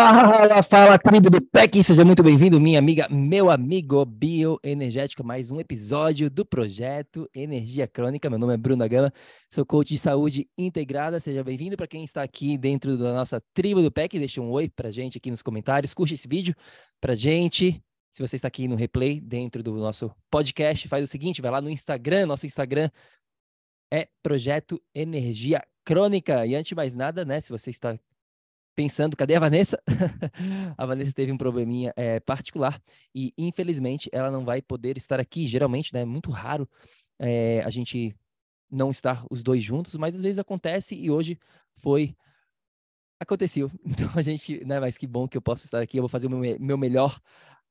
Fala, fala, tribo do PEC, seja muito bem-vindo, minha amiga, meu amigo bioenergético, mais um episódio do projeto Energia Crônica. Meu nome é Bruno Gama, sou coach de saúde integrada. Seja bem-vindo para quem está aqui dentro da nossa tribo do PEC. Deixa um oi para gente aqui nos comentários, curte esse vídeo para gente. Se você está aqui no replay dentro do nosso podcast, faz o seguinte, vai lá no Instagram, nosso Instagram é Projeto Energia Crônica. E antes de mais nada, né, se você está pensando, cadê a Vanessa? a Vanessa teve um probleminha é, particular e, infelizmente, ela não vai poder estar aqui. Geralmente, né, é muito raro é, a gente não estar os dois juntos, mas às vezes acontece e hoje foi. Aconteceu. Então a gente, né, mas que bom que eu posso estar aqui. Eu vou fazer o meu, meu melhor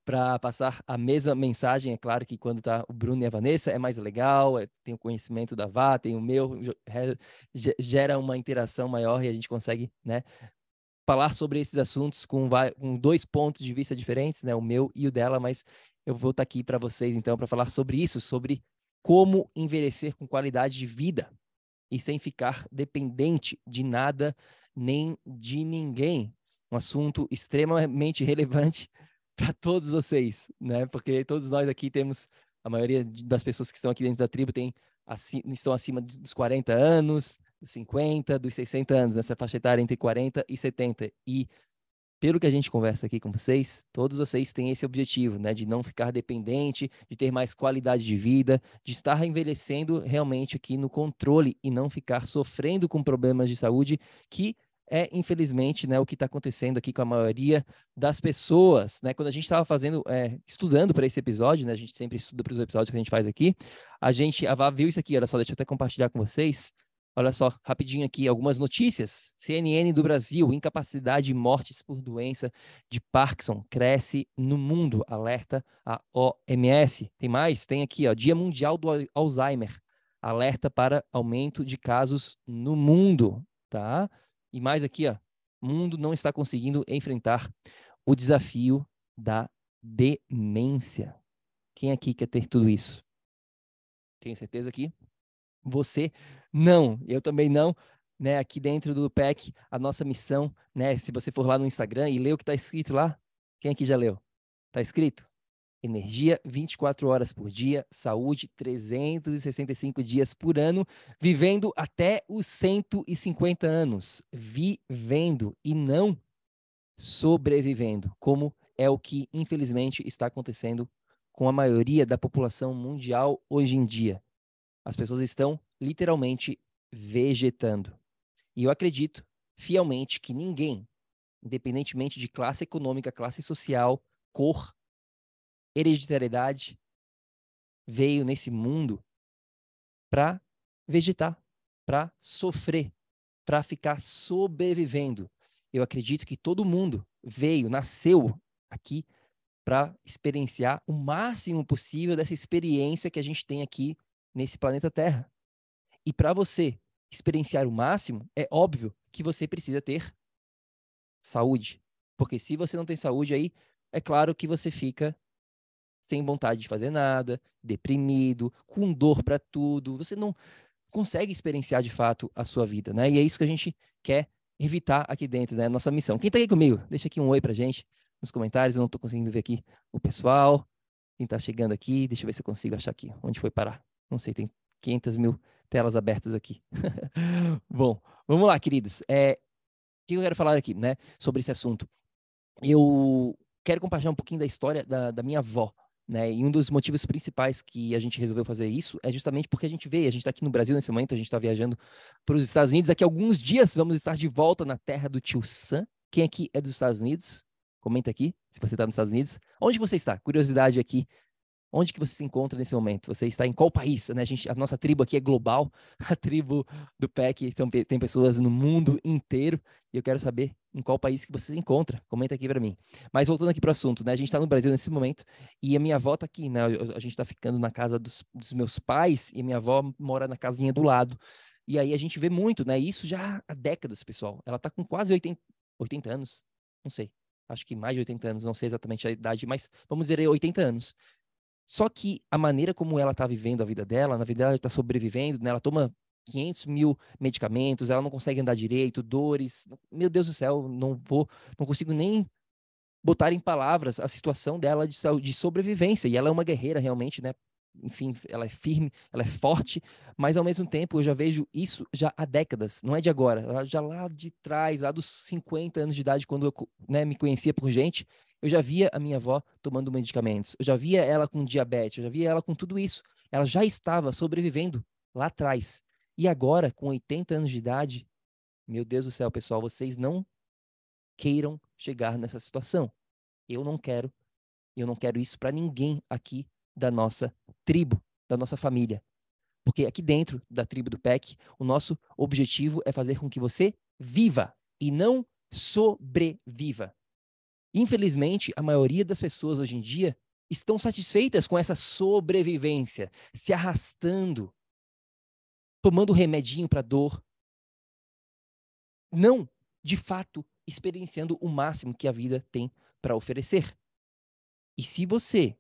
para passar a mesma mensagem. É claro que quando tá o Bruno e a Vanessa é mais legal, é, tem o conhecimento da Vá, tem o meu, gera uma interação maior e a gente consegue, né, falar sobre esses assuntos com, com, dois pontos de vista diferentes, né, o meu e o dela, mas eu vou estar tá aqui para vocês então para falar sobre isso, sobre como envelhecer com qualidade de vida e sem ficar dependente de nada nem de ninguém. Um assunto extremamente relevante para todos vocês, né? Porque todos nós aqui temos, a maioria das pessoas que estão aqui dentro da tribo tem, estão acima dos 40 anos, 50, dos 60 anos, nessa faixa etária entre 40 e 70. E pelo que a gente conversa aqui com vocês, todos vocês têm esse objetivo, né, de não ficar dependente, de ter mais qualidade de vida, de estar envelhecendo realmente aqui no controle e não ficar sofrendo com problemas de saúde que é, infelizmente, né, o que está acontecendo aqui com a maioria das pessoas. Né? Quando a gente estava fazendo, é, estudando para esse episódio, né, a gente sempre estuda para os episódios que a gente faz aqui, a gente a viu isso aqui, olha só, deixa eu até compartilhar com vocês. Olha só, rapidinho aqui, algumas notícias. CNN do Brasil, incapacidade e mortes por doença de Parkinson cresce no mundo, alerta a OMS. Tem mais? Tem aqui, ó, Dia Mundial do Alzheimer, alerta para aumento de casos no mundo, tá? E mais aqui, ó, mundo não está conseguindo enfrentar o desafio da demência. Quem aqui quer ter tudo isso? Tenho certeza aqui você não, eu também não. Né, aqui dentro do PEC, a nossa missão, né, se você for lá no Instagram e ler o que está escrito lá, quem aqui já leu? Está escrito? Energia 24 horas por dia, saúde 365 dias por ano, vivendo até os 150 anos, vivendo e não sobrevivendo, como é o que infelizmente está acontecendo com a maioria da população mundial hoje em dia. As pessoas estão literalmente vegetando. E eu acredito fielmente que ninguém, independentemente de classe econômica, classe social, cor, hereditariedade, veio nesse mundo para vegetar, para sofrer, para ficar sobrevivendo. Eu acredito que todo mundo veio, nasceu aqui para experienciar o máximo possível dessa experiência que a gente tem aqui nesse planeta Terra. E para você experienciar o máximo, é óbvio que você precisa ter saúde. Porque se você não tem saúde, aí é claro que você fica sem vontade de fazer nada, deprimido, com dor para tudo. Você não consegue experienciar de fato a sua vida, né? E é isso que a gente quer evitar aqui dentro, né? Nossa missão. Quem está aqui comigo? Deixa aqui um oi pra gente nos comentários. Eu não estou conseguindo ver aqui o pessoal. Quem está chegando aqui, deixa eu ver se eu consigo achar aqui. Onde foi parar? Não sei, tem 500 mil telas abertas aqui. Bom, vamos lá, queridos. É, o que eu quero falar aqui, né? Sobre esse assunto. Eu quero compartilhar um pouquinho da história da, da minha avó, né? E um dos motivos principais que a gente resolveu fazer isso é justamente porque a gente veio, a gente está aqui no Brasil nesse momento, a gente está viajando para os Estados Unidos. Daqui a alguns dias vamos estar de volta na terra do tio Sam. Quem aqui é dos Estados Unidos? Comenta aqui se você está nos Estados Unidos. Onde você está? Curiosidade aqui Onde que você se encontra nesse momento? Você está em qual país? Né? A, gente, a nossa tribo aqui é global, a tribo do PEC então, tem pessoas no mundo inteiro, e eu quero saber em qual país que você se encontra. Comenta aqui para mim. Mas voltando aqui para o assunto, né? A gente está no Brasil nesse momento, e a minha avó está aqui, né? A gente está ficando na casa dos, dos meus pais, e a minha avó mora na casinha do lado. E aí a gente vê muito, né? Isso já há décadas, pessoal. Ela está com quase 80, 80 anos, não sei, acho que mais de 80 anos, não sei exatamente a idade, mas vamos dizer 80 anos. Só que a maneira como ela está vivendo a vida dela, na vida dela está sobrevivendo, né? ela toma 500 mil medicamentos, ela não consegue andar direito, dores. Meu Deus do céu, não vou, não consigo nem botar em palavras a situação dela de, de sobrevivência. E ela é uma guerreira realmente, né? Enfim, ela é firme, ela é forte, mas ao mesmo tempo eu já vejo isso já há décadas, não é de agora, já lá de trás, lá dos 50 anos de idade, quando eu né, me conhecia por gente, eu já via a minha avó tomando medicamentos, eu já via ela com diabetes, eu já via ela com tudo isso. Ela já estava sobrevivendo lá atrás. E agora, com 80 anos de idade, meu Deus do céu, pessoal, vocês não queiram chegar nessa situação. Eu não quero, eu não quero isso para ninguém aqui da nossa tribo, da nossa família. Porque aqui dentro da tribo do PEC, o nosso objetivo é fazer com que você viva e não sobreviva. Infelizmente, a maioria das pessoas hoje em dia estão satisfeitas com essa sobrevivência, se arrastando, tomando remedinho para dor. Não, de fato, experienciando o máximo que a vida tem para oferecer. E se você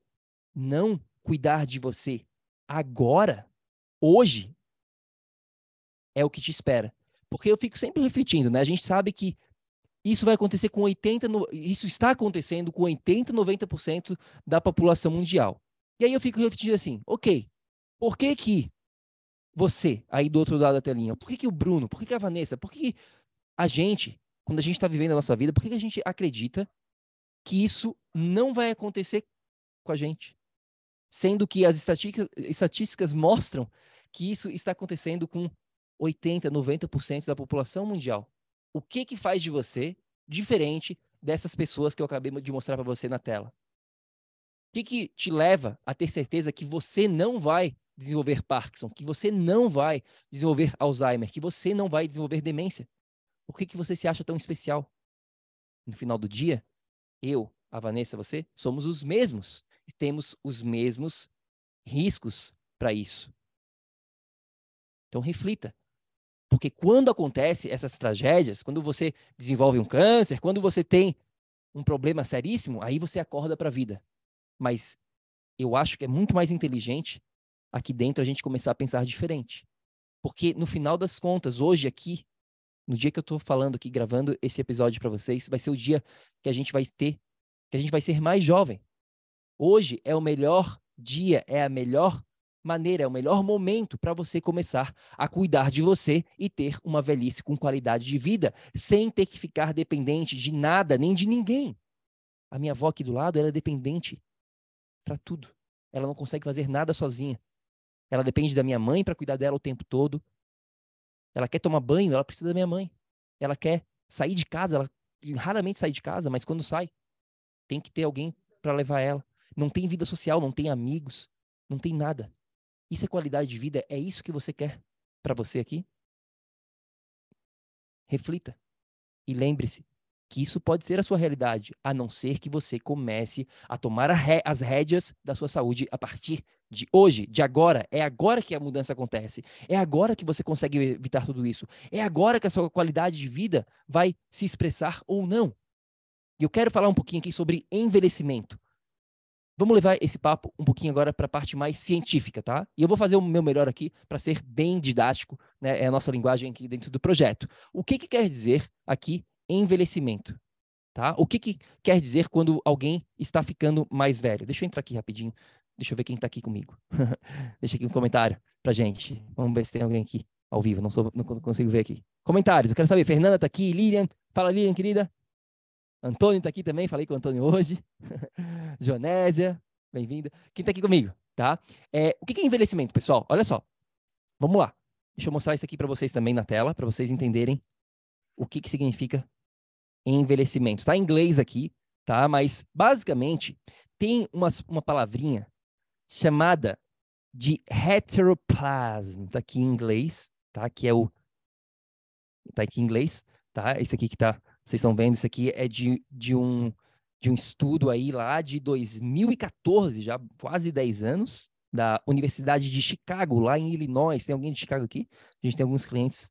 não cuidar de você agora, hoje, é o que te espera. Porque eu fico sempre refletindo, né? A gente sabe que isso vai acontecer com 80, isso está acontecendo com 80, 90% da população mundial. E aí eu fico refletindo assim, ok, por que que você, aí do outro lado da telinha, por que que o Bruno, por que que a Vanessa, por que, que a gente, quando a gente está vivendo a nossa vida, por que, que a gente acredita que isso não vai acontecer com a gente? Sendo que as estatísticas, estatísticas mostram que isso está acontecendo com 80, 90% da população mundial o que que faz de você diferente dessas pessoas que eu acabei de mostrar para você na tela? O que que te leva a ter certeza que você não vai desenvolver Parkinson, que você não vai desenvolver Alzheimer, que você não vai desenvolver demência? Por que que você se acha tão especial? No final do dia, eu, a Vanessa, você, somos os mesmos. Temos os mesmos riscos para isso. Então reflita. Porque quando acontece essas tragédias, quando você desenvolve um câncer, quando você tem um problema seríssimo, aí você acorda para a vida. Mas eu acho que é muito mais inteligente aqui dentro a gente começar a pensar diferente. Porque no final das contas, hoje aqui, no dia que eu estou falando aqui, gravando esse episódio para vocês, vai ser o dia que a gente vai ter, que a gente vai ser mais jovem. Hoje é o melhor dia, é a melhor maneira, é o melhor momento para você começar a cuidar de você e ter uma velhice com qualidade de vida, sem ter que ficar dependente de nada nem de ninguém. A minha avó aqui do lado, ela é dependente para tudo. Ela não consegue fazer nada sozinha. Ela depende da minha mãe para cuidar dela o tempo todo. Ela quer tomar banho, ela precisa da minha mãe. Ela quer sair de casa, ela raramente sai de casa, mas quando sai, tem que ter alguém para levar ela. Não tem vida social, não tem amigos, não tem nada. Isso é qualidade de vida? É isso que você quer para você aqui? Reflita. E lembre-se que isso pode ser a sua realidade, a não ser que você comece a tomar a ré, as rédeas da sua saúde a partir de hoje, de agora. É agora que a mudança acontece. É agora que você consegue evitar tudo isso. É agora que a sua qualidade de vida vai se expressar ou não. E eu quero falar um pouquinho aqui sobre envelhecimento. Vamos levar esse papo um pouquinho agora para a parte mais científica, tá? E eu vou fazer o meu melhor aqui para ser bem didático, né? É a nossa linguagem aqui dentro do projeto. O que, que quer dizer aqui envelhecimento? Tá? O que, que quer dizer quando alguém está ficando mais velho? Deixa eu entrar aqui rapidinho. Deixa eu ver quem está aqui comigo. Deixa aqui um comentário pra gente. Vamos ver se tem alguém aqui ao vivo. Não, sou, não consigo ver aqui. Comentários. Eu quero saber. Fernanda está aqui. Lilian. Fala, Lilian, querida. Antônio está aqui também, falei com o Antônio hoje. Jonésia, bem-vinda. Quem está aqui comigo, tá? É, o que é envelhecimento, pessoal? Olha só. Vamos lá. Deixa eu mostrar isso aqui para vocês também na tela, para vocês entenderem o que, que significa envelhecimento. Está em inglês aqui, tá? Mas, basicamente, tem uma, uma palavrinha chamada de heteroplasm. Está aqui em inglês, tá? Que é o... Está aqui em inglês, tá? Esse aqui que está vocês estão vendo, isso aqui é de, de, um, de um estudo aí lá de 2014, já quase 10 anos, da Universidade de Chicago, lá em Illinois. Tem alguém de Chicago aqui? A gente tem alguns clientes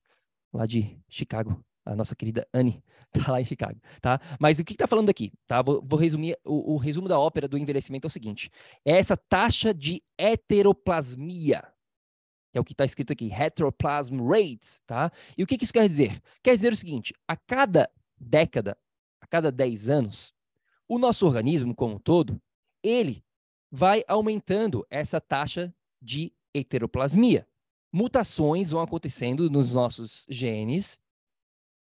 lá de Chicago. A nossa querida Anne está lá em Chicago, tá? Mas o que está falando aqui, tá? Vou, vou resumir, o, o, resumo da ópera do envelhecimento é o seguinte. É essa taxa de heteroplasmia, é o que está escrito aqui, heteroplasm rates, tá? E o que, que isso quer dizer? Quer dizer o seguinte, a cada década, a cada 10 anos, o nosso organismo como um todo, ele vai aumentando essa taxa de heteroplasmia. Mutações vão acontecendo nos nossos genes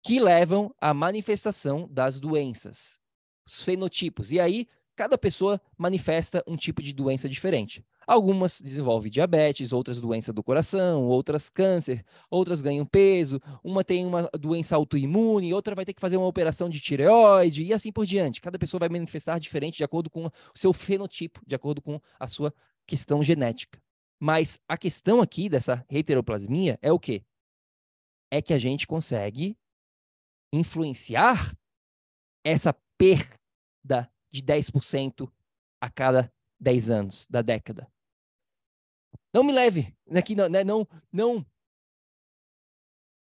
que levam à manifestação das doenças, os fenotipos. E aí, cada pessoa manifesta um tipo de doença diferente. Algumas desenvolvem diabetes, outras doenças do coração, outras câncer, outras ganham peso, uma tem uma doença autoimune, outra vai ter que fazer uma operação de tireoide e assim por diante. Cada pessoa vai manifestar diferente de acordo com o seu fenotipo, de acordo com a sua questão genética. Mas a questão aqui dessa heteroplasmia é o quê? É que a gente consegue influenciar essa perda de 10% a cada 10 anos da década. Não me leve aqui, não, né, não, não.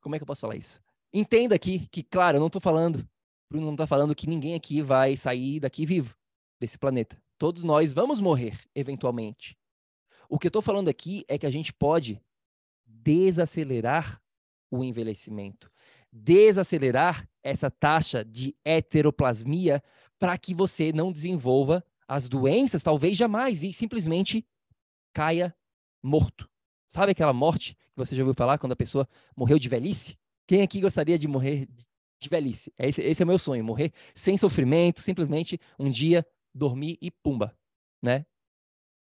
Como é que eu posso falar isso? Entenda aqui que, claro, eu não estou falando, Bruno não está falando que ninguém aqui vai sair daqui vivo desse planeta. Todos nós vamos morrer eventualmente. O que eu estou falando aqui é que a gente pode desacelerar o envelhecimento, desacelerar essa taxa de heteroplasmia para que você não desenvolva as doenças, talvez jamais, e simplesmente caia morto. Sabe aquela morte que você já ouviu falar quando a pessoa morreu de velhice? Quem aqui gostaria de morrer de velhice? Esse, esse é o meu sonho, morrer sem sofrimento, simplesmente um dia dormir e pumba, né?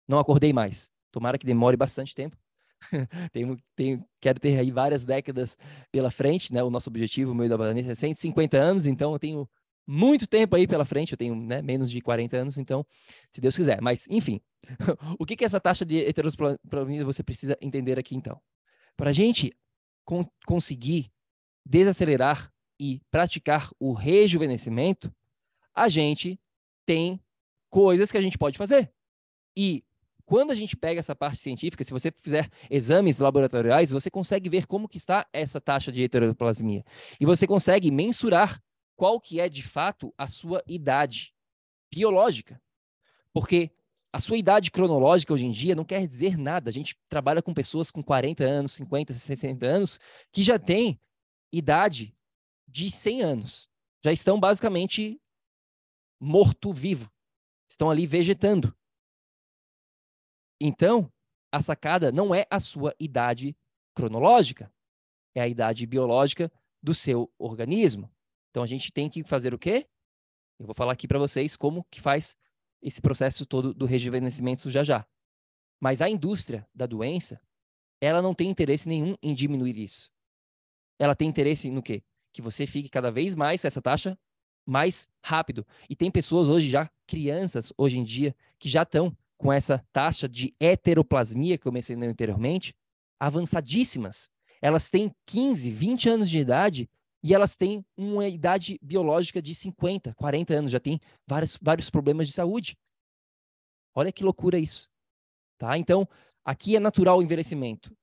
Não acordei mais. Tomara que demore bastante tempo. tenho, tenho, quero ter aí várias décadas pela frente, né? O nosso objetivo, o meu da Vanessa, é 150 anos, então eu tenho muito tempo aí pela frente, eu tenho né, menos de 40 anos, então, se Deus quiser. Mas, enfim, o que, que essa taxa de heterosplanismo você precisa entender aqui, então? Para a gente con conseguir desacelerar e praticar o rejuvenescimento, a gente tem coisas que a gente pode fazer. E quando a gente pega essa parte científica, se você fizer exames laboratoriais, você consegue ver como que está essa taxa de heteroplasmia. E você consegue mensurar qual que é de fato a sua idade biológica. Porque a sua idade cronológica hoje em dia não quer dizer nada. A gente trabalha com pessoas com 40 anos, 50, 60 anos, que já têm idade de 100 anos. Já estão basicamente morto-vivo. Estão ali vegetando. Então, a sacada não é a sua idade cronológica, é a idade biológica do seu organismo. Então a gente tem que fazer o quê? Eu vou falar aqui para vocês como que faz esse processo todo do rejuvenescimento já já. Mas a indústria da doença, ela não tem interesse nenhum em diminuir isso. Ela tem interesse no quê? Que você fique cada vez mais essa taxa mais rápido. E tem pessoas hoje já, crianças hoje em dia, que já estão com essa taxa de heteroplasmia que eu mencionei anteriormente, avançadíssimas. Elas têm 15, 20 anos de idade e elas têm uma idade biológica de 50, 40 anos, já tem vários, vários problemas de saúde. Olha que loucura isso. Tá? Então, aqui é natural o envelhecimento.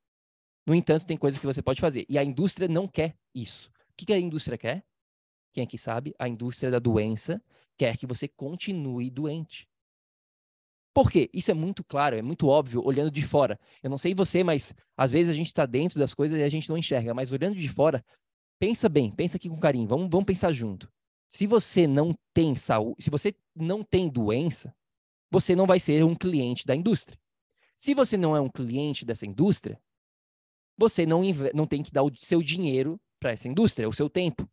No entanto, tem coisas que você pode fazer. E a indústria não quer isso. O que, que a indústria quer? Quem aqui sabe? A indústria da doença quer que você continue doente. Por quê? Isso é muito claro, é muito óbvio, olhando de fora. Eu não sei você, mas às vezes a gente está dentro das coisas e a gente não enxerga. Mas olhando de fora, pensa bem, pensa aqui com carinho, vamos, vamos pensar junto. Se você não tem saúde, se você não tem doença, você não vai ser um cliente da indústria. Se você não é um cliente dessa indústria, você não, não tem que dar o seu dinheiro para essa indústria, o seu tempo.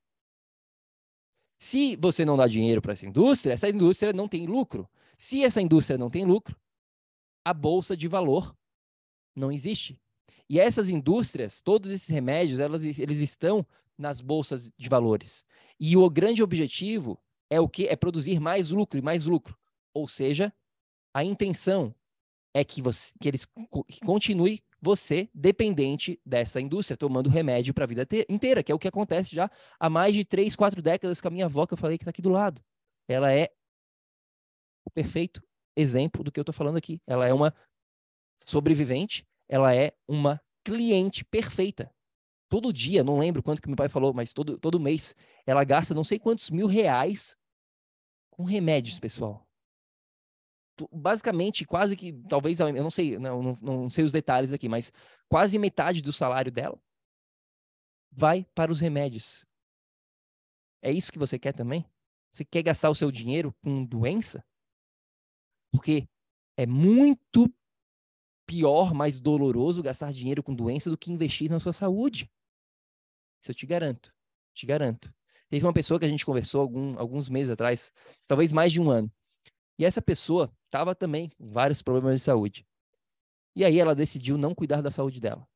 Se você não dá dinheiro para essa indústria, essa indústria não tem lucro. Se essa indústria não tem lucro, a bolsa de valor não existe. E essas indústrias, todos esses remédios, elas, eles estão nas bolsas de valores. E o grande objetivo é o que? É produzir mais lucro e mais lucro. Ou seja, a intenção é que, você, que eles que continue você dependente dessa indústria, tomando remédio para a vida inteira, que é o que acontece já há mais de três, quatro décadas com a minha avó, que eu falei que está aqui do lado. Ela é o perfeito exemplo do que eu estou falando aqui. Ela é uma sobrevivente, ela é uma cliente perfeita. Todo dia, não lembro quanto que meu pai falou, mas todo, todo mês, ela gasta não sei quantos mil reais com remédios, pessoal basicamente quase que, talvez, eu não sei, não, não, não, sei os detalhes aqui, mas quase metade do salário dela vai para os remédios. É isso que você quer também? Você quer gastar o seu dinheiro com doença? Porque é muito pior, mais doloroso gastar dinheiro com doença do que investir na sua saúde. Isso eu te garanto. Te garanto. Teve uma pessoa que a gente conversou algum, alguns meses atrás, talvez mais de um ano. E essa pessoa estava também com vários problemas de saúde. E aí ela decidiu não cuidar da saúde dela.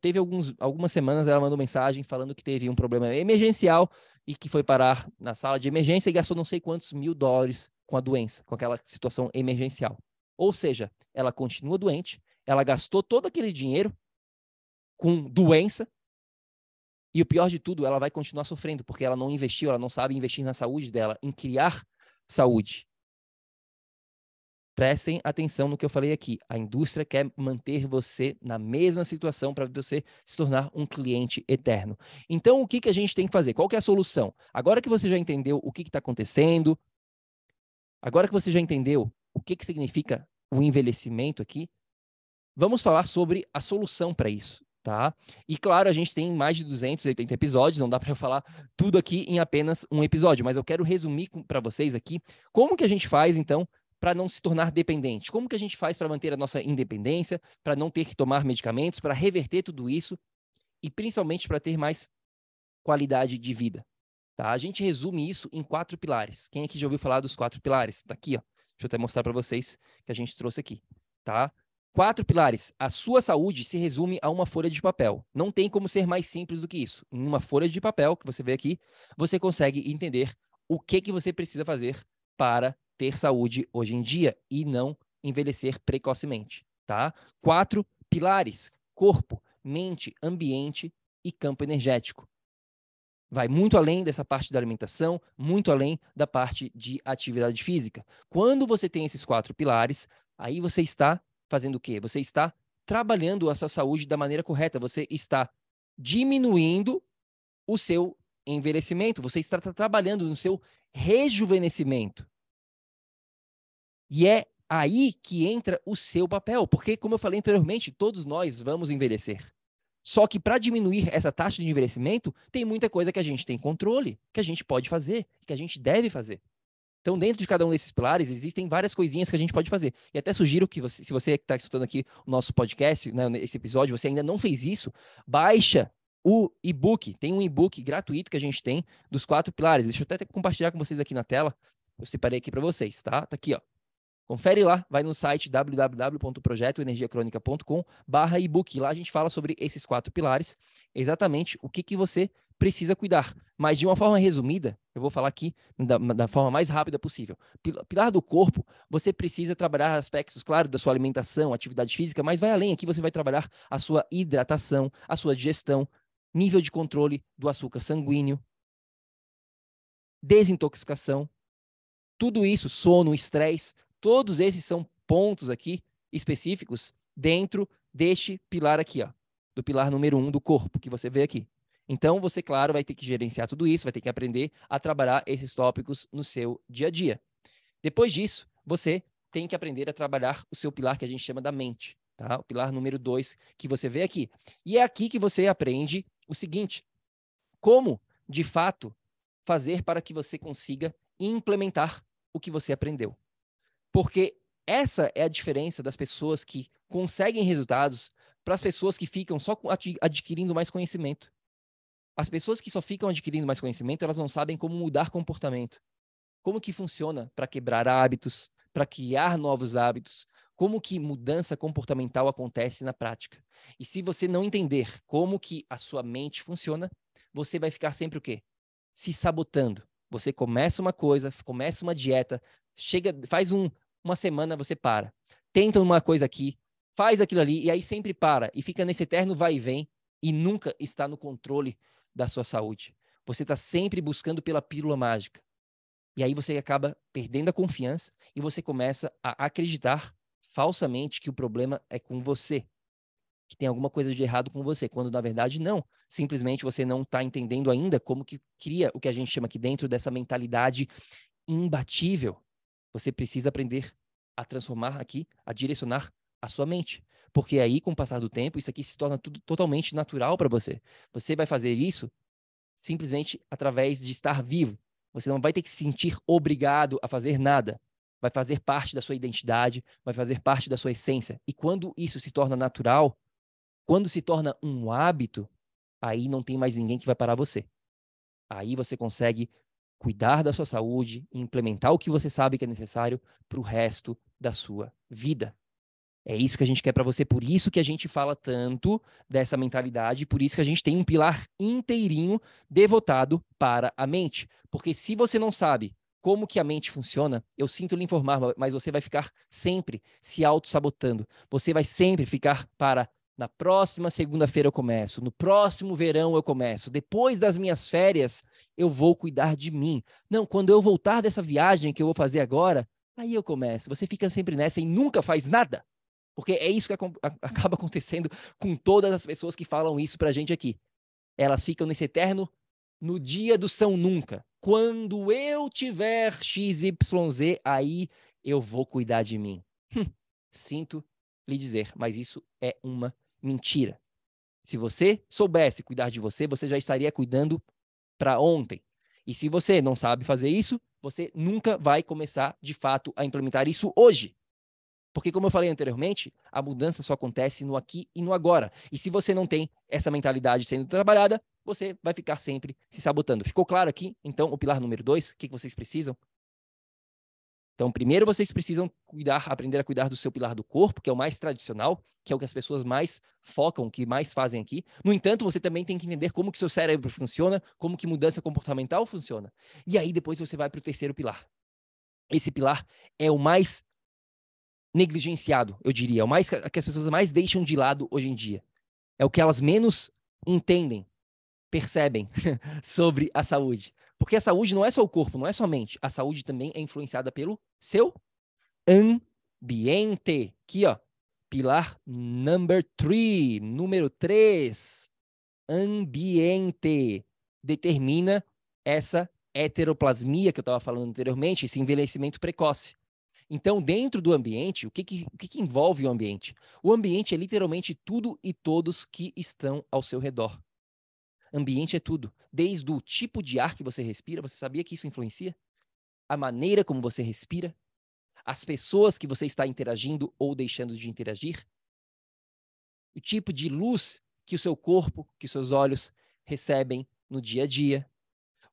Teve alguns, algumas semanas ela mandou mensagem falando que teve um problema emergencial e que foi parar na sala de emergência e gastou não sei quantos mil dólares com a doença, com aquela situação emergencial. Ou seja, ela continua doente, ela gastou todo aquele dinheiro com doença e o pior de tudo, ela vai continuar sofrendo porque ela não investiu, ela não sabe investir na saúde dela, em criar saúde. Prestem atenção no que eu falei aqui. A indústria quer manter você na mesma situação para você se tornar um cliente eterno. Então, o que, que a gente tem que fazer? Qual que é a solução? Agora que você já entendeu o que está acontecendo, agora que você já entendeu o que, que significa o envelhecimento aqui, vamos falar sobre a solução para isso. Tá? E claro, a gente tem mais de 280 episódios, não dá para eu falar tudo aqui em apenas um episódio, mas eu quero resumir para vocês aqui como que a gente faz então para não se tornar dependente? Como que a gente faz para manter a nossa independência, para não ter que tomar medicamentos, para reverter tudo isso e principalmente para ter mais qualidade de vida? Tá? A gente resume isso em quatro pilares. Quem aqui já ouviu falar dos quatro pilares? Está aqui, ó. Deixa eu até mostrar para vocês que a gente trouxe aqui, tá? Quatro pilares. A sua saúde se resume a uma folha de papel. Não tem como ser mais simples do que isso. Em uma folha de papel que você vê aqui, você consegue entender o que que você precisa fazer para ter saúde hoje em dia e não envelhecer precocemente, tá? Quatro pilares: corpo, mente, ambiente e campo energético. Vai muito além dessa parte da alimentação, muito além da parte de atividade física. Quando você tem esses quatro pilares, aí você está fazendo o quê? Você está trabalhando a sua saúde da maneira correta, você está diminuindo o seu envelhecimento, você está trabalhando no seu rejuvenescimento. E é aí que entra o seu papel, porque, como eu falei anteriormente, todos nós vamos envelhecer. Só que para diminuir essa taxa de envelhecimento, tem muita coisa que a gente tem controle, que a gente pode fazer, que a gente deve fazer. Então, dentro de cada um desses pilares, existem várias coisinhas que a gente pode fazer. E até sugiro que, você, se você está escutando aqui o nosso podcast, né, esse episódio, você ainda não fez isso, baixa o e-book. Tem um e-book gratuito que a gente tem dos quatro pilares. Deixa eu até compartilhar com vocês aqui na tela. Eu separei aqui para vocês, tá? Tá aqui, ó. Confere lá, vai no site www.projetoenergiacronica.com barra ebook. Lá a gente fala sobre esses quatro pilares, exatamente o que, que você precisa cuidar. Mas de uma forma resumida, eu vou falar aqui da, da, forma mais rápida possível. Pilar do corpo, você precisa trabalhar aspectos, claro, da sua alimentação, atividade física, mas vai além. Aqui você vai trabalhar a sua hidratação, a sua digestão, nível de controle do açúcar sanguíneo, desintoxicação, tudo isso, sono, estresse, Todos esses são pontos aqui específicos dentro deste pilar aqui, ó, do pilar número um do corpo, que você vê aqui. Então, você, claro, vai ter que gerenciar tudo isso, vai ter que aprender a trabalhar esses tópicos no seu dia a dia. Depois disso, você tem que aprender a trabalhar o seu pilar que a gente chama da mente, tá? O pilar número dois que você vê aqui. E é aqui que você aprende o seguinte: como, de fato, fazer para que você consiga implementar o que você aprendeu. Porque essa é a diferença das pessoas que conseguem resultados para as pessoas que ficam só adquirindo mais conhecimento. As pessoas que só ficam adquirindo mais conhecimento, elas não sabem como mudar comportamento. Como que funciona para quebrar hábitos, para criar novos hábitos, como que mudança comportamental acontece na prática. E se você não entender como que a sua mente funciona, você vai ficar sempre o quê? Se sabotando. Você começa uma coisa, começa uma dieta, chega, faz um, uma semana, você para. Tenta uma coisa aqui, faz aquilo ali, e aí sempre para. E fica nesse eterno vai e vem, e nunca está no controle da sua saúde. Você está sempre buscando pela pílula mágica. E aí você acaba perdendo a confiança e você começa a acreditar falsamente que o problema é com você, que tem alguma coisa de errado com você, quando na verdade não. Simplesmente você não está entendendo ainda como que cria o que a gente chama aqui dentro dessa mentalidade imbatível. Você precisa aprender a transformar aqui, a direcionar a sua mente. Porque aí, com o passar do tempo, isso aqui se torna tudo totalmente natural para você. Você vai fazer isso simplesmente através de estar vivo. Você não vai ter que se sentir obrigado a fazer nada. Vai fazer parte da sua identidade, vai fazer parte da sua essência. E quando isso se torna natural, quando se torna um hábito, aí não tem mais ninguém que vai parar você. Aí você consegue cuidar da sua saúde e implementar o que você sabe que é necessário para o resto da sua vida. É isso que a gente quer para você, por isso que a gente fala tanto dessa mentalidade, por isso que a gente tem um pilar inteirinho devotado para a mente. Porque se você não sabe como que a mente funciona, eu sinto lhe informar, mas você vai ficar sempre se auto-sabotando. Você vai sempre ficar para na próxima segunda-feira eu começo, no próximo verão eu começo, depois das minhas férias eu vou cuidar de mim. Não, quando eu voltar dessa viagem que eu vou fazer agora, aí eu começo. Você fica sempre nessa e nunca faz nada. Porque é isso que acaba acontecendo com todas as pessoas que falam isso pra gente aqui. Elas ficam nesse eterno no dia do São Nunca. Quando eu tiver XYZ, aí eu vou cuidar de mim. Hum, sinto lhe dizer, mas isso é uma mentira. Se você soubesse cuidar de você, você já estaria cuidando para ontem. E se você não sabe fazer isso, você nunca vai começar de fato a implementar isso hoje. Porque, como eu falei anteriormente, a mudança só acontece no aqui e no agora. E se você não tem essa mentalidade sendo trabalhada, você vai ficar sempre se sabotando. Ficou claro aqui? Então, o pilar número dois, o que vocês precisam? Então, primeiro vocês precisam cuidar, aprender a cuidar do seu pilar do corpo, que é o mais tradicional, que é o que as pessoas mais focam, que mais fazem aqui. No entanto, você também tem que entender como que seu cérebro funciona, como que mudança comportamental funciona. E aí depois você vai para o terceiro pilar. Esse pilar é o mais negligenciado, eu diria. É o mais que as pessoas mais deixam de lado hoje em dia. É o que elas menos entendem, percebem sobre a saúde. Porque a saúde não é só o corpo, não é só a mente. A saúde também é influenciada pelo seu ambiente. Aqui, ó. Pilar number three, número 3. Ambiente. Determina essa heteroplasmia que eu estava falando anteriormente, esse envelhecimento precoce. Então, dentro do ambiente, o que, que, o que, que envolve o ambiente? O ambiente é literalmente tudo e todos que estão ao seu redor. Ambiente é tudo. Desde o tipo de ar que você respira, você sabia que isso influencia? A maneira como você respira? As pessoas que você está interagindo ou deixando de interagir? O tipo de luz que o seu corpo, que os seus olhos recebem no dia a dia?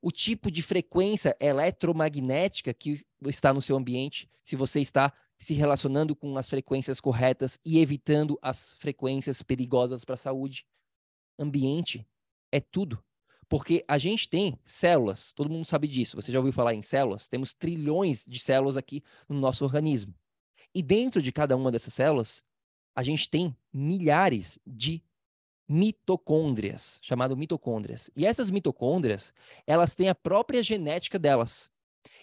O tipo de frequência eletromagnética que está no seu ambiente, se você está se relacionando com as frequências corretas e evitando as frequências perigosas para a saúde. Ambiente é tudo. Porque a gente tem células, todo mundo sabe disso. Você já ouviu falar em células? Temos trilhões de células aqui no nosso organismo. E dentro de cada uma dessas células, a gente tem milhares de mitocôndrias, chamado mitocôndrias. E essas mitocôndrias, elas têm a própria genética delas.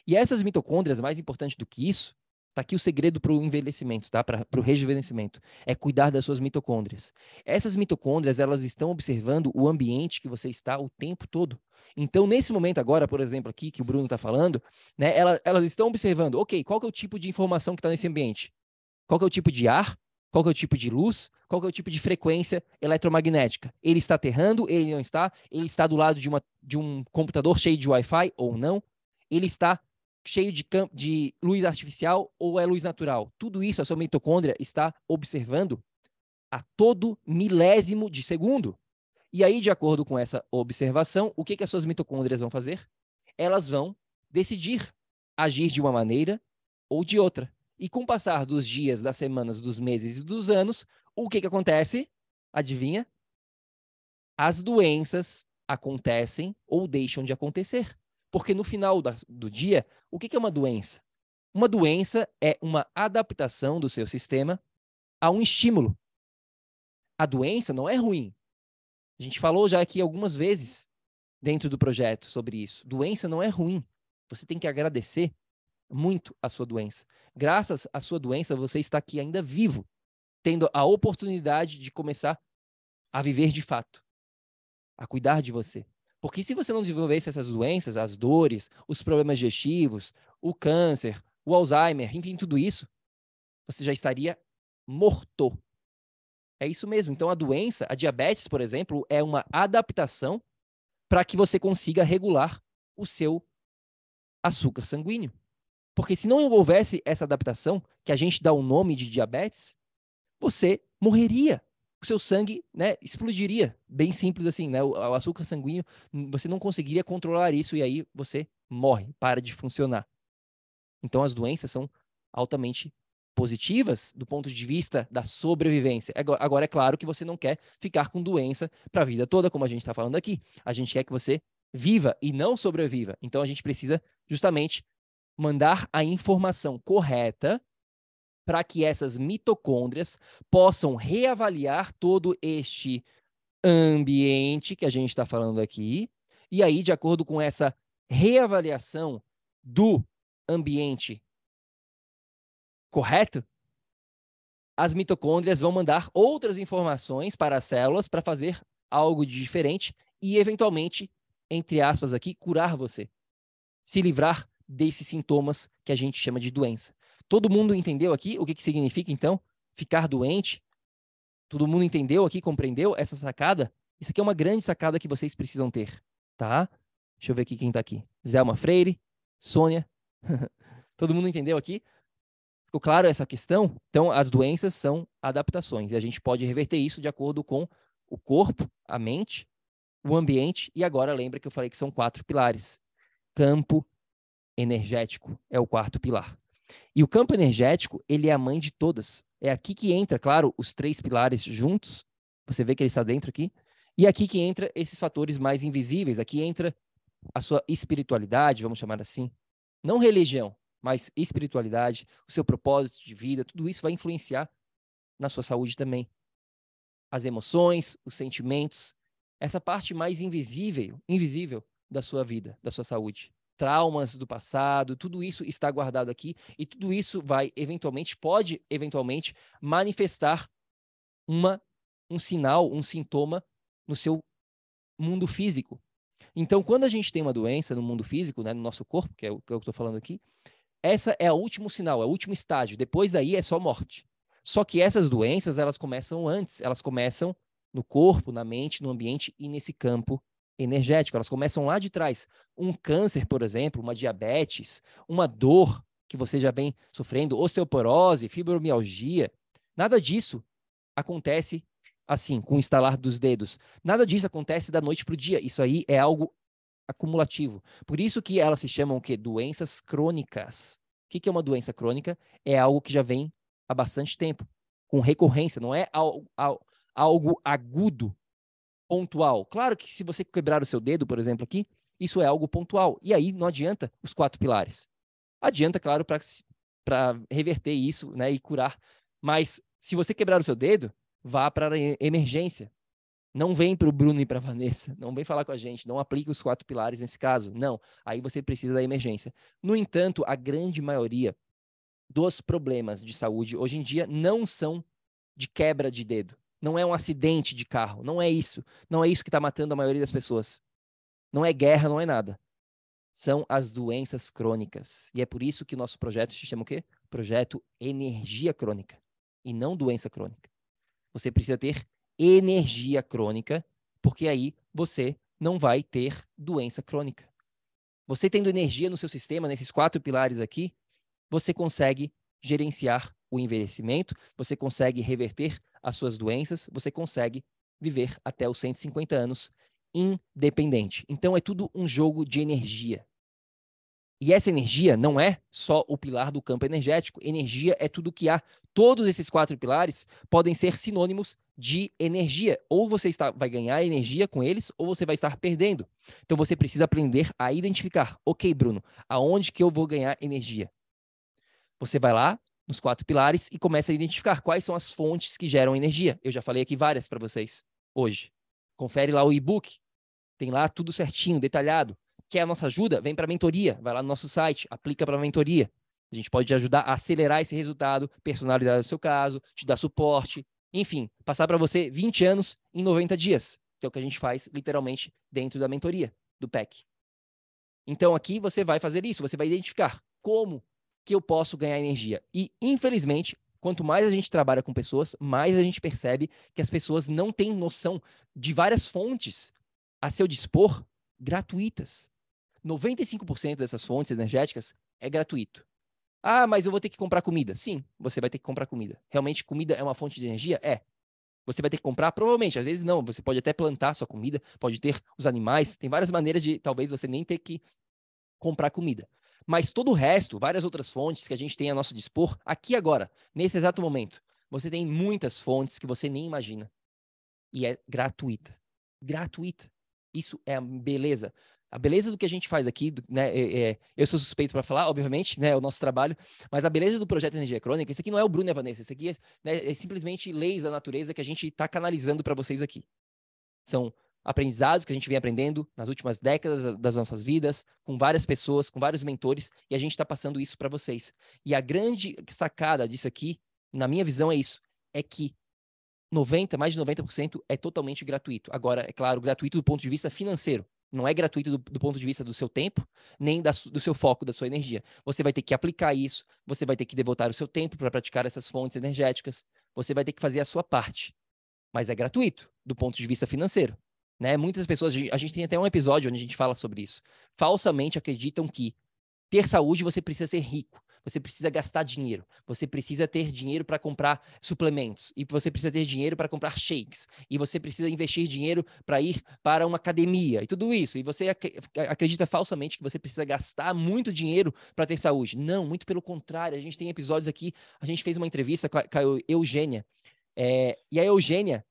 E essas mitocôndrias, mais importante do que isso, Tá aqui o segredo para o envelhecimento, tá? Para o rejuvenescimento. É cuidar das suas mitocôndrias. Essas mitocôndrias, elas estão observando o ambiente que você está o tempo todo. Então, nesse momento agora, por exemplo, aqui que o Bruno está falando, né? Elas, elas estão observando, ok, qual que é o tipo de informação que está nesse ambiente? Qual que é o tipo de ar? Qual é o tipo de luz? Qual é o tipo de frequência eletromagnética? Ele está aterrando? Ele não está? Ele está do lado de, uma, de um computador cheio de Wi-Fi ou não? Ele está cheio de, de luz artificial ou é luz natural? Tudo isso a sua mitocôndria está observando a todo milésimo de segundo. E aí, de acordo com essa observação, o que, que as suas mitocôndrias vão fazer? Elas vão decidir agir de uma maneira ou de outra. E com o passar dos dias, das semanas, dos meses e dos anos, o que, que acontece? Adivinha? As doenças acontecem ou deixam de acontecer. Porque no final do dia, o que, que é uma doença? Uma doença é uma adaptação do seu sistema a um estímulo. A doença não é ruim. A gente falou já aqui algumas vezes dentro do projeto sobre isso. Doença não é ruim. Você tem que agradecer muito a sua doença. Graças à sua doença, você está aqui ainda vivo, tendo a oportunidade de começar a viver de fato, a cuidar de você. Porque se você não desenvolvesse essas doenças, as dores, os problemas digestivos, o câncer, o Alzheimer, enfim, tudo isso, você já estaria morto. É isso mesmo. Então, a doença, a diabetes, por exemplo, é uma adaptação para que você consiga regular o seu açúcar sanguíneo. Porque se não houvesse essa adaptação, que a gente dá o nome de diabetes, você morreria o seu sangue né, explodiria. Bem simples assim, né? O, o, açúcar sanguíneo, você não conseguiria controlar isso e aí você morre, para de funcionar. Então as doenças são altamente positivas do ponto de vista da sobrevivência. Agora, é claro que você não quer ficar com doença para a vida toda, como a gente está falando aqui. A gente quer que você viva e não sobreviva. Então a gente precisa justamente mandar a informação correta para que essas mitocôndrias possam reavaliar todo este ambiente que a gente está falando aqui. E aí, de acordo com essa reavaliação do ambiente correto, as mitocôndrias vão mandar outras informações para as células para fazer algo de diferente e, eventualmente, entre aspas aqui, curar você. Se livrar desses sintomas que a gente chama de doença. Todo mundo entendeu aqui o que, que significa, então, ficar doente? Todo mundo entendeu aqui, compreendeu essa sacada? Isso aqui é uma grande sacada que vocês precisam ter, tá? Deixa eu ver aqui quem está aqui. Zelma Freire, Sônia. Todo mundo entendeu aqui? Ficou claro essa questão? Então, as doenças são adaptações e a gente pode reverter isso de acordo com o corpo, a mente, o ambiente e agora lembra que eu falei que são quatro pilares. Campo energético é o quarto pilar. E o campo energético, ele é a mãe de todas. É aqui que entra, claro, os três pilares juntos. Você vê que ele está dentro aqui. E aqui que entra esses fatores mais invisíveis. Aqui entra a sua espiritualidade, vamos chamar assim. Não religião, mas espiritualidade, o seu propósito de vida, tudo isso vai influenciar na sua saúde também. As emoções, os sentimentos, essa parte mais invisível, invisível da sua vida, da sua saúde traumas do passado, tudo isso está guardado aqui e tudo isso vai eventualmente pode eventualmente manifestar uma um sinal, um sintoma no seu mundo físico. Então, quando a gente tem uma doença no mundo físico, né, no nosso corpo, que é o que eu estou falando aqui, essa é o último sinal, é o último estágio. Depois daí é só morte. Só que essas doenças, elas começam antes, elas começam no corpo, na mente, no ambiente e nesse campo energético, elas começam lá de trás. Um câncer, por exemplo, uma diabetes, uma dor que você já vem sofrendo, osteoporose, fibromialgia, nada disso acontece assim, com o instalar dos dedos. Nada disso acontece da noite para o dia. Isso aí é algo acumulativo. Por isso que elas se chamam o quê? Doenças crônicas. O que é uma doença crônica? É algo que já vem há bastante tempo, com recorrência, não é algo, algo agudo pontual. Claro que se você quebrar o seu dedo, por exemplo, aqui, isso é algo pontual. E aí não adianta os quatro pilares. Adianta, claro, para reverter isso né, e curar. Mas se você quebrar o seu dedo, vá para a emergência. Não vem para o Bruno e para a Vanessa. Não vem falar com a gente. Não aplique os quatro pilares nesse caso. Não. Aí você precisa da emergência. No entanto, a grande maioria dos problemas de saúde hoje em dia não são de quebra de dedo. Não é um acidente de carro. Não é isso. Não é isso que está matando a maioria das pessoas. Não é guerra, não é nada. São as doenças crônicas. E é por isso que o nosso projeto se chama o quê? Projeto Energia Crônica. E não doença crônica. Você precisa ter energia crônica, porque aí você não vai ter doença crônica. Você tendo energia no seu sistema, nesses quatro pilares aqui, você consegue gerenciar o envelhecimento, você consegue reverter as suas doenças, você consegue viver até os 150 anos independente. Então é tudo um jogo de energia. E essa energia não é só o pilar do campo energético. Energia é tudo que há. Todos esses quatro pilares podem ser sinônimos de energia. Ou você está, vai ganhar energia com eles, ou você vai estar perdendo. Então você precisa aprender a identificar. Ok, Bruno, aonde que eu vou ganhar energia? Você vai lá nos quatro pilares e começa a identificar quais são as fontes que geram energia. Eu já falei aqui várias para vocês hoje. Confere lá o e-book. Tem lá tudo certinho, detalhado. Quer a nossa ajuda? Vem para a mentoria. Vai lá no nosso site, aplica para a mentoria. A gente pode te ajudar a acelerar esse resultado, personalizar o seu caso, te dar suporte, enfim, passar para você 20 anos em 90 dias, que é o que a gente faz literalmente dentro da mentoria do PEC. Então aqui você vai fazer isso, você vai identificar como que eu posso ganhar energia. E, infelizmente, quanto mais a gente trabalha com pessoas, mais a gente percebe que as pessoas não têm noção de várias fontes a seu dispor gratuitas. 95% dessas fontes energéticas é gratuito. Ah, mas eu vou ter que comprar comida. Sim, você vai ter que comprar comida. Realmente, comida é uma fonte de energia? É. Você vai ter que comprar? Provavelmente. Às vezes não. Você pode até plantar sua comida, pode ter os animais. Tem várias maneiras de talvez você nem ter que comprar comida. Mas todo o resto, várias outras fontes que a gente tem a nosso dispor, aqui agora, nesse exato momento, você tem muitas fontes que você nem imagina. E é gratuita. Gratuita. Isso é a beleza. A beleza do que a gente faz aqui, né, é, é, eu sou suspeito para falar, obviamente, né, é o nosso trabalho, mas a beleza do projeto Energia Crônica, isso aqui não é o Bruno e a Vanessa, isso aqui é, né, é simplesmente leis da natureza que a gente está canalizando para vocês aqui. São aprendizados que a gente vem aprendendo nas últimas décadas das nossas vidas, com várias pessoas, com vários mentores, e a gente está passando isso para vocês. E a grande sacada disso aqui, na minha visão, é isso: é que 90, mais de 90% é totalmente gratuito. Agora, é claro, gratuito do ponto de vista financeiro. Não é gratuito do, do ponto de vista do seu tempo, nem da, do seu foco, da sua energia. Você vai ter que aplicar isso, você vai ter que devotar o seu tempo para praticar essas fontes energéticas, você vai ter que fazer a sua parte. Mas é gratuito do ponto de vista financeiro. Né? Muitas pessoas, a gente tem até um episódio onde a gente fala sobre isso, falsamente acreditam que ter saúde você precisa ser rico, você precisa gastar dinheiro, você precisa ter dinheiro para comprar suplementos, e você precisa ter dinheiro para comprar shakes, e você precisa investir dinheiro para ir para uma academia, e tudo isso. E você ac acredita falsamente que você precisa gastar muito dinheiro para ter saúde. Não, muito pelo contrário. A gente tem episódios aqui, a gente fez uma entrevista com a, com a Eugênia, é, e a Eugênia,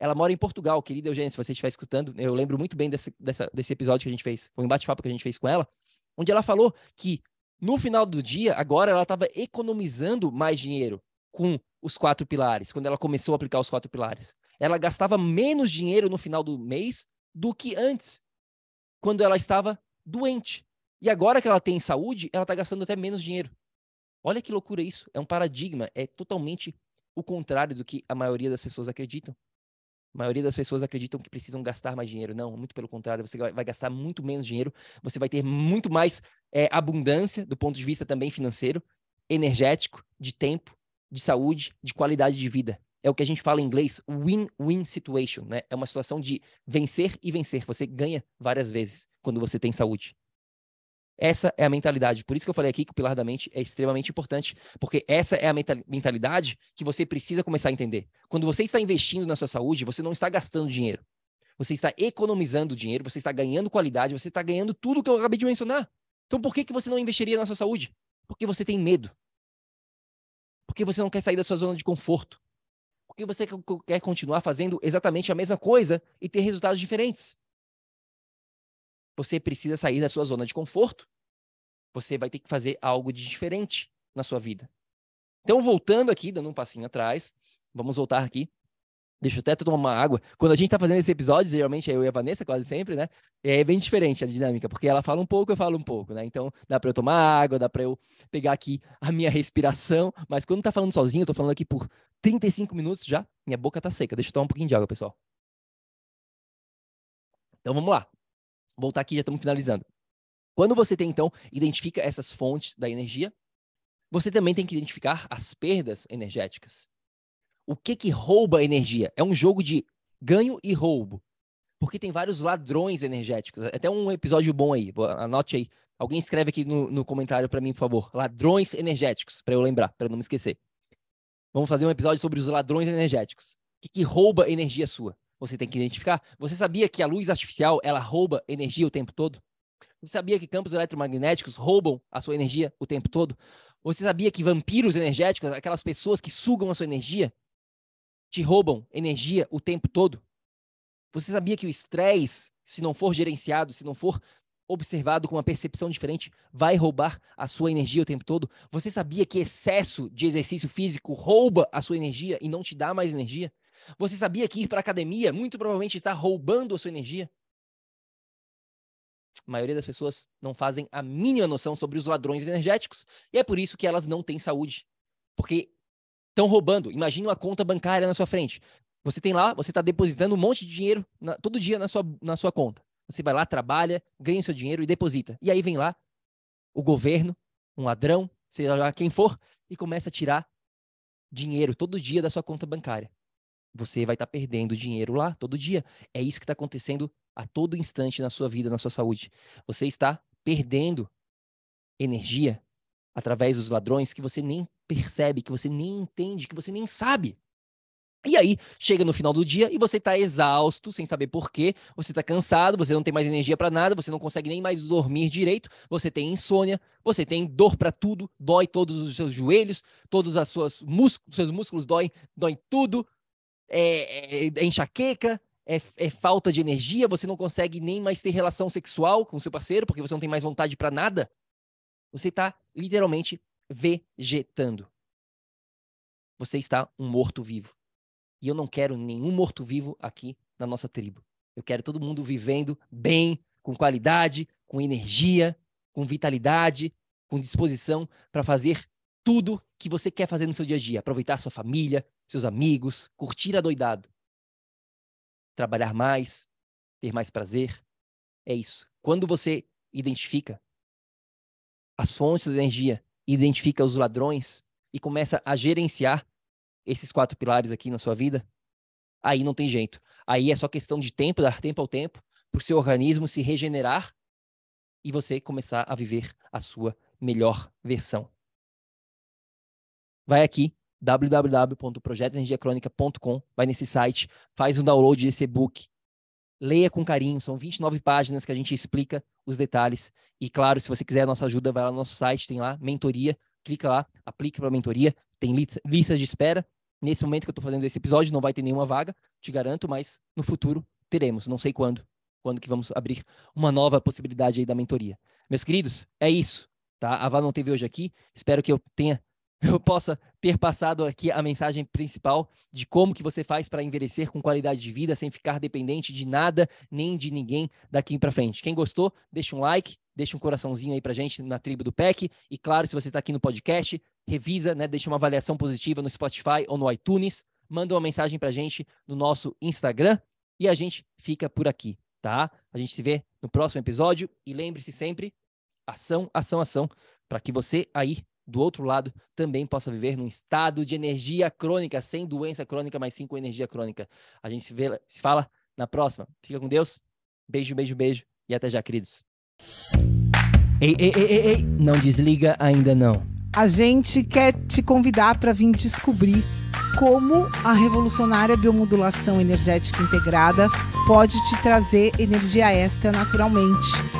ela mora em Portugal, querida Eugênia, se você estiver escutando. Eu lembro muito bem desse, dessa, desse episódio que a gente fez. Foi um bate-papo que a gente fez com ela, onde ela falou que no final do dia, agora ela estava economizando mais dinheiro com os quatro pilares, quando ela começou a aplicar os quatro pilares. Ela gastava menos dinheiro no final do mês do que antes, quando ela estava doente. E agora que ela tem saúde, ela está gastando até menos dinheiro. Olha que loucura isso. É um paradigma. É totalmente o contrário do que a maioria das pessoas acreditam. A maioria das pessoas acreditam que precisam gastar mais dinheiro. Não, muito pelo contrário, você vai gastar muito menos dinheiro, você vai ter muito mais é, abundância do ponto de vista também financeiro, energético, de tempo, de saúde, de qualidade de vida. É o que a gente fala em inglês win-win situation, né? É uma situação de vencer e vencer. Você ganha várias vezes quando você tem saúde. Essa é a mentalidade. Por isso que eu falei aqui que o pilar da mente é extremamente importante, porque essa é a mentalidade que você precisa começar a entender. Quando você está investindo na sua saúde, você não está gastando dinheiro. Você está economizando dinheiro, você está ganhando qualidade, você está ganhando tudo que eu acabei de mencionar. Então por que, que você não investiria na sua saúde? Porque você tem medo. Porque você não quer sair da sua zona de conforto. Porque você quer continuar fazendo exatamente a mesma coisa e ter resultados diferentes. Você precisa sair da sua zona de conforto. Você vai ter que fazer algo de diferente na sua vida. Então, voltando aqui, dando um passinho atrás, vamos voltar aqui. Deixa eu até tomar uma água. Quando a gente tá fazendo esse episódio, geralmente é eu e a Vanessa, quase sempre, né? É bem diferente a dinâmica, porque ela fala um pouco, eu falo um pouco, né? Então dá para eu tomar água, dá para eu pegar aqui a minha respiração. Mas quando tá falando sozinho, eu tô falando aqui por 35 minutos já, minha boca tá seca. Deixa eu tomar um pouquinho de água, pessoal. Então vamos lá. Voltar aqui, já estamos finalizando. Quando você tem, então, identifica essas fontes da energia, você também tem que identificar as perdas energéticas. O que que rouba energia? É um jogo de ganho e roubo. Porque tem vários ladrões energéticos. Até um episódio bom aí. Anote aí. Alguém escreve aqui no, no comentário para mim, por favor. Ladrões energéticos, para eu lembrar, para não me esquecer. Vamos fazer um episódio sobre os ladrões energéticos. O que, que rouba energia sua? Você tem que identificar. Você sabia que a luz artificial ela rouba energia o tempo todo? Você sabia que campos eletromagnéticos roubam a sua energia o tempo todo? Você sabia que vampiros energéticos, aquelas pessoas que sugam a sua energia, te roubam energia o tempo todo? Você sabia que o estresse, se não for gerenciado, se não for observado com uma percepção diferente, vai roubar a sua energia o tempo todo? Você sabia que excesso de exercício físico rouba a sua energia e não te dá mais energia? Você sabia que ir para a academia muito provavelmente está roubando a sua energia? A maioria das pessoas não fazem a mínima noção sobre os ladrões energéticos e é por isso que elas não têm saúde. Porque estão roubando. Imagina uma conta bancária na sua frente. Você tem lá, você está depositando um monte de dinheiro na, todo dia na sua, na sua conta. Você vai lá, trabalha, ganha seu dinheiro e deposita. E aí vem lá o governo, um ladrão, seja lá quem for, e começa a tirar dinheiro todo dia da sua conta bancária. Você vai estar tá perdendo dinheiro lá todo dia. É isso que está acontecendo a todo instante na sua vida, na sua saúde. Você está perdendo energia através dos ladrões que você nem percebe, que você nem entende, que você nem sabe. E aí, chega no final do dia e você está exausto, sem saber por quê, você está cansado, você não tem mais energia para nada, você não consegue nem mais dormir direito, você tem insônia, você tem dor para tudo, dói todos os seus joelhos, todos os seus músculos doem, dói tudo, é, é, é enxaqueca, é, é, falta de energia, você não consegue nem mais ter relação sexual com seu parceiro, porque você não tem mais vontade para nada. Você está literalmente vegetando. Você está um morto-vivo. E eu não quero nenhum morto-vivo aqui na nossa tribo. Eu quero todo mundo vivendo bem, com qualidade, com energia, com vitalidade, com disposição para fazer tudo que você quer fazer no seu dia a dia. Aproveitar sua família, seus amigos, curtir a doidado. Trabalhar mais, ter mais prazer. É isso. Quando você identifica as fontes da energia, identifica os ladrões e começa a gerenciar esses quatro pilares aqui na sua vida, aí não tem jeito. Aí é só questão de tempo, dar tempo ao tempo, para o seu organismo se regenerar e você começar a viver a sua melhor versão. Vai aqui, www.projetoenergiacronica.com, vai nesse site, faz um download desse e-book, leia com carinho, são 29 páginas que a gente explica os detalhes. E claro, se você quiser a nossa ajuda, vai lá no nosso site, tem lá mentoria, clica lá, aplica para a mentoria, tem listas de espera. Nesse momento que eu estou fazendo esse episódio, não vai ter nenhuma vaga, te garanto, mas no futuro teremos, não sei quando, quando que vamos abrir uma nova possibilidade aí da mentoria. Meus queridos, é isso, tá? A Val não teve hoje aqui, espero que eu tenha eu possa ter passado aqui a mensagem principal de como que você faz para envelhecer com qualidade de vida sem ficar dependente de nada nem de ninguém daqui para frente. Quem gostou, deixa um like, deixa um coraçãozinho aí pra gente na tribo do PEC e claro, se você está aqui no podcast, revisa, né, deixa uma avaliação positiva no Spotify ou no iTunes, manda uma mensagem pra gente no nosso Instagram e a gente fica por aqui, tá? A gente se vê no próximo episódio e lembre-se sempre ação, ação, ação, para que você aí do outro lado, também possa viver num estado de energia crônica, sem doença crônica, mas sim com energia crônica. A gente se, vê, se fala na próxima. Fica com Deus. Beijo, beijo, beijo e até já, queridos. Ei, ei, ei, ei, ei, não desliga ainda não. A gente quer te convidar para vir descobrir como a revolucionária biomodulação energética integrada pode te trazer energia extra naturalmente